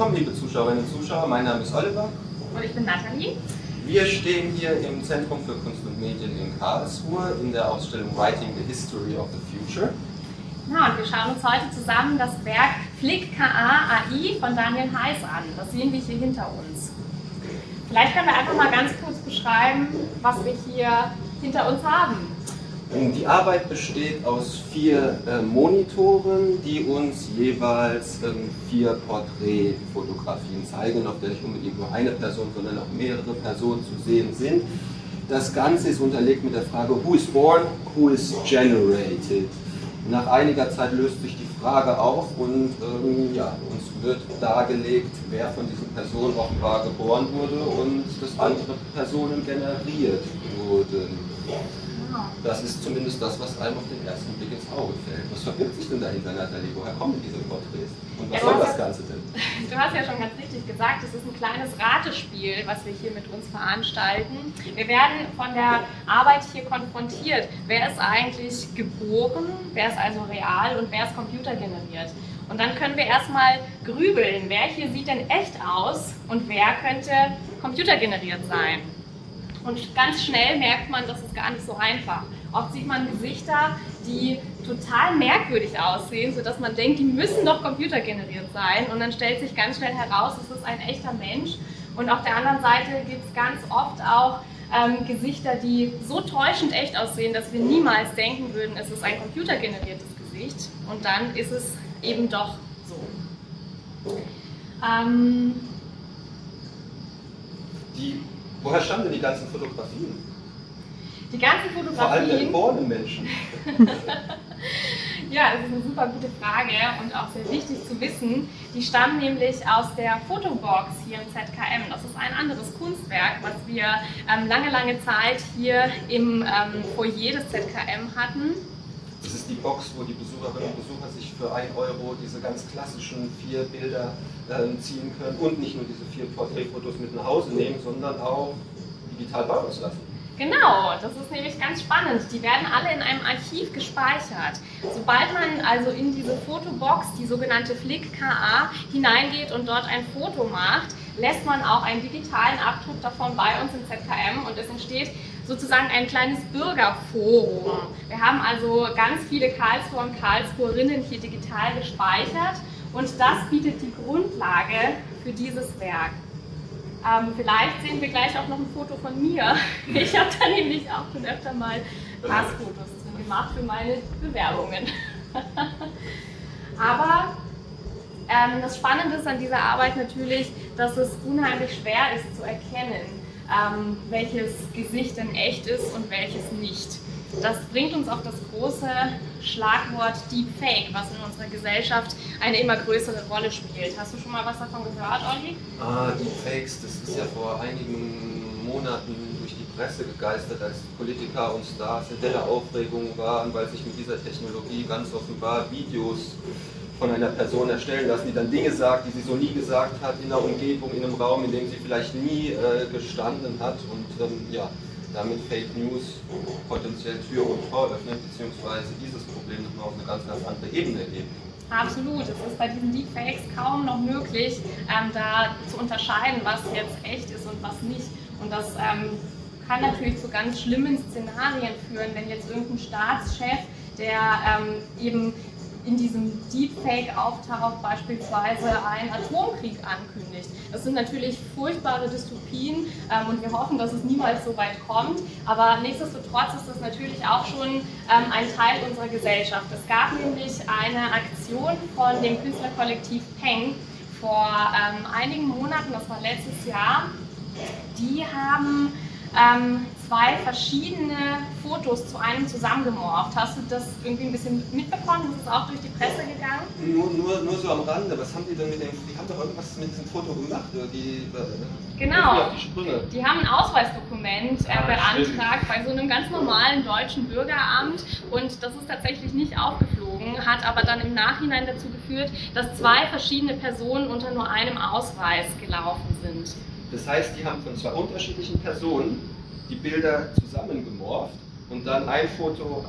willkommen, liebe Zuschauerinnen und Zuschauer. Mein Name ist Oliver. Und ich bin Nathalie. Wir stehen hier im Zentrum für Kunst und Medien in Karlsruhe in der Ausstellung Writing the History of the Future. Ja, und wir schauen uns heute zusammen das Werk Flick KA AI von Daniel Heiß an. Das sehen wir hier hinter uns. Vielleicht können wir einfach mal ganz kurz beschreiben, was wir hier hinter uns haben. Die Arbeit besteht aus vier äh, Monitoren, die uns jeweils ähm, vier Porträtfotografien zeigen, auf der nicht unbedingt nur eine Person, sondern auch mehrere Personen zu sehen sind. Das Ganze ist unterlegt mit der Frage, who is born, who is generated. Nach einiger Zeit löst sich die Frage auf und ähm, ja, uns wird dargelegt, wer von diesen Personen offenbar geboren wurde und dass andere Personen generiert wurden. Das ist zumindest das, was einem auf den ersten Blick ins Auge fällt. Was verbirgt sich denn dahinter, Nathalie? Woher kommen diese Porträts? Und was ja, soll das Ganze denn? Du hast ja schon ganz richtig gesagt, es ist ein kleines Ratespiel, was wir hier mit uns veranstalten. Wir werden von der Arbeit hier konfrontiert. Wer ist eigentlich geboren? Wer ist also real? Und wer ist computergeneriert? Und dann können wir erstmal grübeln, wer hier sieht denn echt aus und wer könnte computergeneriert sein. Und ganz schnell merkt man, das ist gar nicht so einfach. Oft sieht man Gesichter, die total merkwürdig aussehen, sodass man denkt, die müssen doch computergeneriert sein. Und dann stellt sich ganz schnell heraus, es ist ein echter Mensch. Und auf der anderen Seite gibt es ganz oft auch ähm, Gesichter, die so täuschend echt aussehen, dass wir niemals denken würden, es ist ein computergeneriertes Gesicht. Und dann ist es eben doch so. Ähm, die Woher stammen denn die ganzen Fotografien? Die ganzen Fotografien. Vor allem der geborenen Menschen. ja, das ist eine super gute Frage und auch sehr wichtig zu wissen. Die stammen nämlich aus der Fotobox hier im ZKM. Das ist ein anderes Kunstwerk, was wir ähm, lange, lange Zeit hier im ähm, Foyer des ZKM hatten. Die Box, wo die Besucherinnen und Besucher sich für 1 Euro diese ganz klassischen vier Bilder äh, ziehen können und nicht nur diese vier Porträtfotos mit nach Hause nehmen, sondern auch digital bei uns lassen. Genau, das ist nämlich ganz spannend. Die werden alle in einem Archiv gespeichert. Sobald man also in diese Fotobox, die sogenannte Flick KA, hineingeht und dort ein Foto macht, lässt man auch einen digitalen Abdruck davon bei uns im ZKM und es entsteht sozusagen ein kleines Bürgerforum. Wir haben also ganz viele Karlsruher und Karlsruherinnen hier digital gespeichert und das bietet die Grundlage für dieses Werk. Ähm, vielleicht sehen wir gleich auch noch ein Foto von mir. Ich habe da nämlich auch schon öfter mal Passfotos gemacht für meine Bewerbungen. Aber ähm, das Spannende ist an dieser Arbeit natürlich, dass es unheimlich schwer ist zu erkennen, ähm, welches Gesicht denn echt ist und welches nicht. Das bringt uns auf das große Schlagwort Deepfake, was in unserer Gesellschaft eine immer größere Rolle spielt. Hast du schon mal was davon gehört, Olli? Ah, Deepfakes, das ist ja vor einigen Monaten durch die Presse gegeistert, als Politiker und Stars in der Aufregung waren, weil sich mit dieser Technologie ganz offenbar Videos von einer Person erstellen lassen, die dann Dinge sagt, die sie so nie gesagt hat, in einer Umgebung, in einem Raum, in dem sie vielleicht nie äh, gestanden hat und ähm, ja, damit Fake News potenziell Tür und Tor öffnet, beziehungsweise dieses Problem nochmal auf eine ganz, ganz andere Ebene hebt. Absolut, es ist bei diesen Deepfakes kaum noch möglich, ähm, da zu unterscheiden, was jetzt echt ist und was nicht. Und das ähm, kann natürlich zu ganz schlimmen Szenarien führen, wenn jetzt irgendein Staatschef, der ähm, eben in diesem Deepfake auftaucht, beispielsweise einen Atomkrieg ankündigt. Das sind natürlich furchtbare Dystopien ähm, und wir hoffen, dass es niemals so weit kommt. Aber nichtsdestotrotz ist das natürlich auch schon ähm, ein Teil unserer Gesellschaft. Es gab nämlich eine Aktion von dem Künstlerkollektiv Peng vor ähm, einigen Monaten, das war letztes Jahr. Die haben ähm, zwei verschiedene Fotos zu einem zusammengemorft. Hast du das irgendwie ein bisschen mitbekommen? Ist es auch durch die Presse gegangen? Nur, nur, nur so am Rande. Was haben die denn mit dem, die haben doch irgendwas mit diesem Foto gemacht? Die, genau. Die, die, haben ein Ausweisdokument äh, ah, beantragt bei so einem ganz normalen deutschen Bürgeramt und das ist tatsächlich nicht aufgeflogen, hat aber dann im Nachhinein dazu geführt, dass zwei verschiedene Personen unter nur einem Ausweis gelaufen sind. Das heißt, die haben von zwei unterschiedlichen Personen die Bilder zusammengemorft und dann ein Foto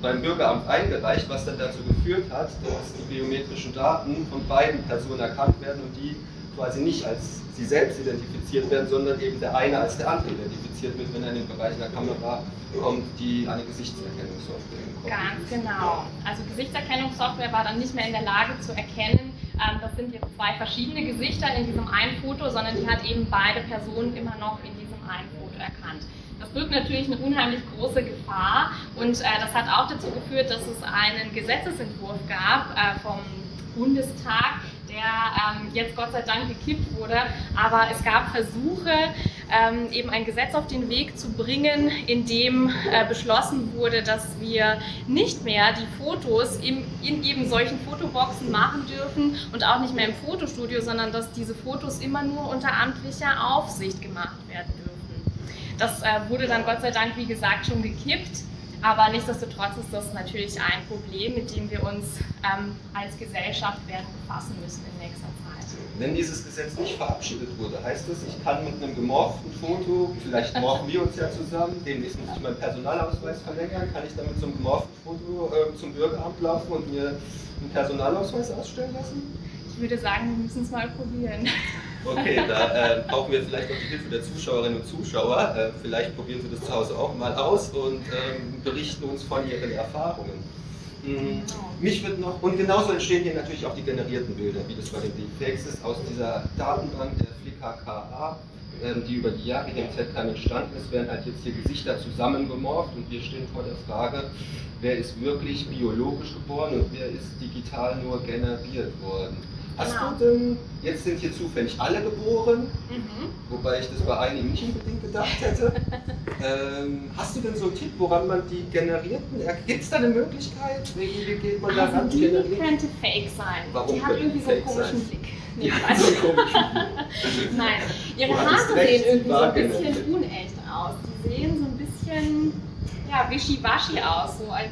beim Bürgeramt eingereicht, was dann dazu geführt hat, dass die biometrischen Daten von beiden Personen erkannt werden und die quasi nicht als sie selbst identifiziert werden, sondern eben der eine als der andere identifiziert wird, wenn er in den Bereich der Kamera kommt, die eine Gesichtserkennungssoftware bekommt. Ganz genau. Also Gesichtserkennungssoftware war dann nicht mehr in der Lage zu erkennen, das sind jetzt zwei verschiedene Gesichter in diesem einen Foto, sondern die hat eben beide Personen immer noch in diesem einen Foto erkannt. Das birgt natürlich eine unheimlich große Gefahr und äh, das hat auch dazu geführt, dass es einen Gesetzesentwurf gab äh, vom Bundestag, der ähm, jetzt Gott sei Dank gekippt wurde. Aber es gab Versuche, ähm, eben ein Gesetz auf den Weg zu bringen, in dem äh, beschlossen wurde, dass wir nicht mehr die Fotos im, in eben solchen Fotoboxen machen dürfen und auch nicht mehr im Fotostudio, sondern dass diese Fotos immer nur unter amtlicher Aufsicht gemacht werden dürfen. Das äh, wurde dann Gott sei Dank, wie gesagt, schon gekippt. Aber nichtsdestotrotz ist das natürlich ein Problem, mit dem wir uns ähm, als Gesellschaft werden befassen müssen in nächster Zeit. Wenn dieses Gesetz nicht verabschiedet wurde, heißt das, ich kann mit einem gemorften Foto, vielleicht morphen wir uns ja zusammen, demnächst muss ich meinen Personalausweis verlängern, kann ich dann mit so einem gemorften Foto äh, zum Bürgeramt laufen und mir einen Personalausweis ausstellen lassen? Ich würde sagen, wir müssen es mal probieren. Okay, da äh, brauchen wir vielleicht auch die Hilfe der Zuschauerinnen und Zuschauer. Äh, vielleicht probieren Sie das zu Hause auch mal aus und ähm, berichten uns von Ihren Erfahrungen. Mhm. Mich wird noch, und genauso entstehen hier natürlich auch die generierten Bilder, wie das bei den Deepfakes ist, aus dieser Datenbank der Flickr KA, ähm, die über die Jahre hier im ZKM entstanden ist, werden halt jetzt hier Gesichter zusammengemorft und wir stehen vor der Frage, wer ist wirklich biologisch geboren und wer ist digital nur generiert worden. Hast genau. du denn, jetzt sind hier zufällig alle geboren, mhm. wobei ich das bei einigen nicht unbedingt gedacht hätte. ähm, hast du denn so einen Tipp, woran man die generierten, gibt es da eine Möglichkeit? Wie, wie geht man also daran? Die generiert? könnte fake sein. Warum die hat irgendwie so einen komischen sein? Blick. Die so einen komischen Blick. Nein, ihre Haare sehen irgendwie so ein bisschen unecht aus. Die sehen so ein bisschen ja, wischiwaschi aus, so als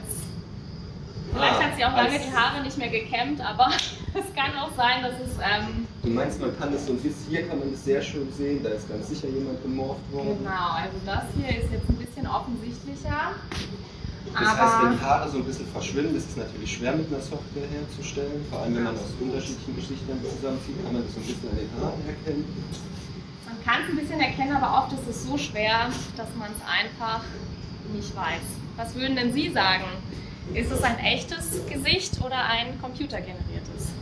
Vielleicht ah, hat sie auch lange die Haare nicht mehr gekämmt, aber es kann auch sein, dass es. Ähm du meinst, man kann das so ein bisschen, hier kann man das sehr schön sehen, da ist ganz sicher jemand gemorpht worden. Genau, also das hier ist jetzt ein bisschen offensichtlicher. Das aber heißt, wenn die Haare so ein bisschen verschwinden, ist es natürlich schwer mit einer Software herzustellen. Vor allem, wenn man aus unterschiedlichen Gesichtern zusammenzieht, kann man das so ein bisschen an den Haaren erkennen. Man kann es ein bisschen erkennen, aber oft ist es so schwer, dass man es einfach nicht weiß. Was würden denn Sie sagen? Ist es ein echtes Gesicht oder ein computergeneriertes?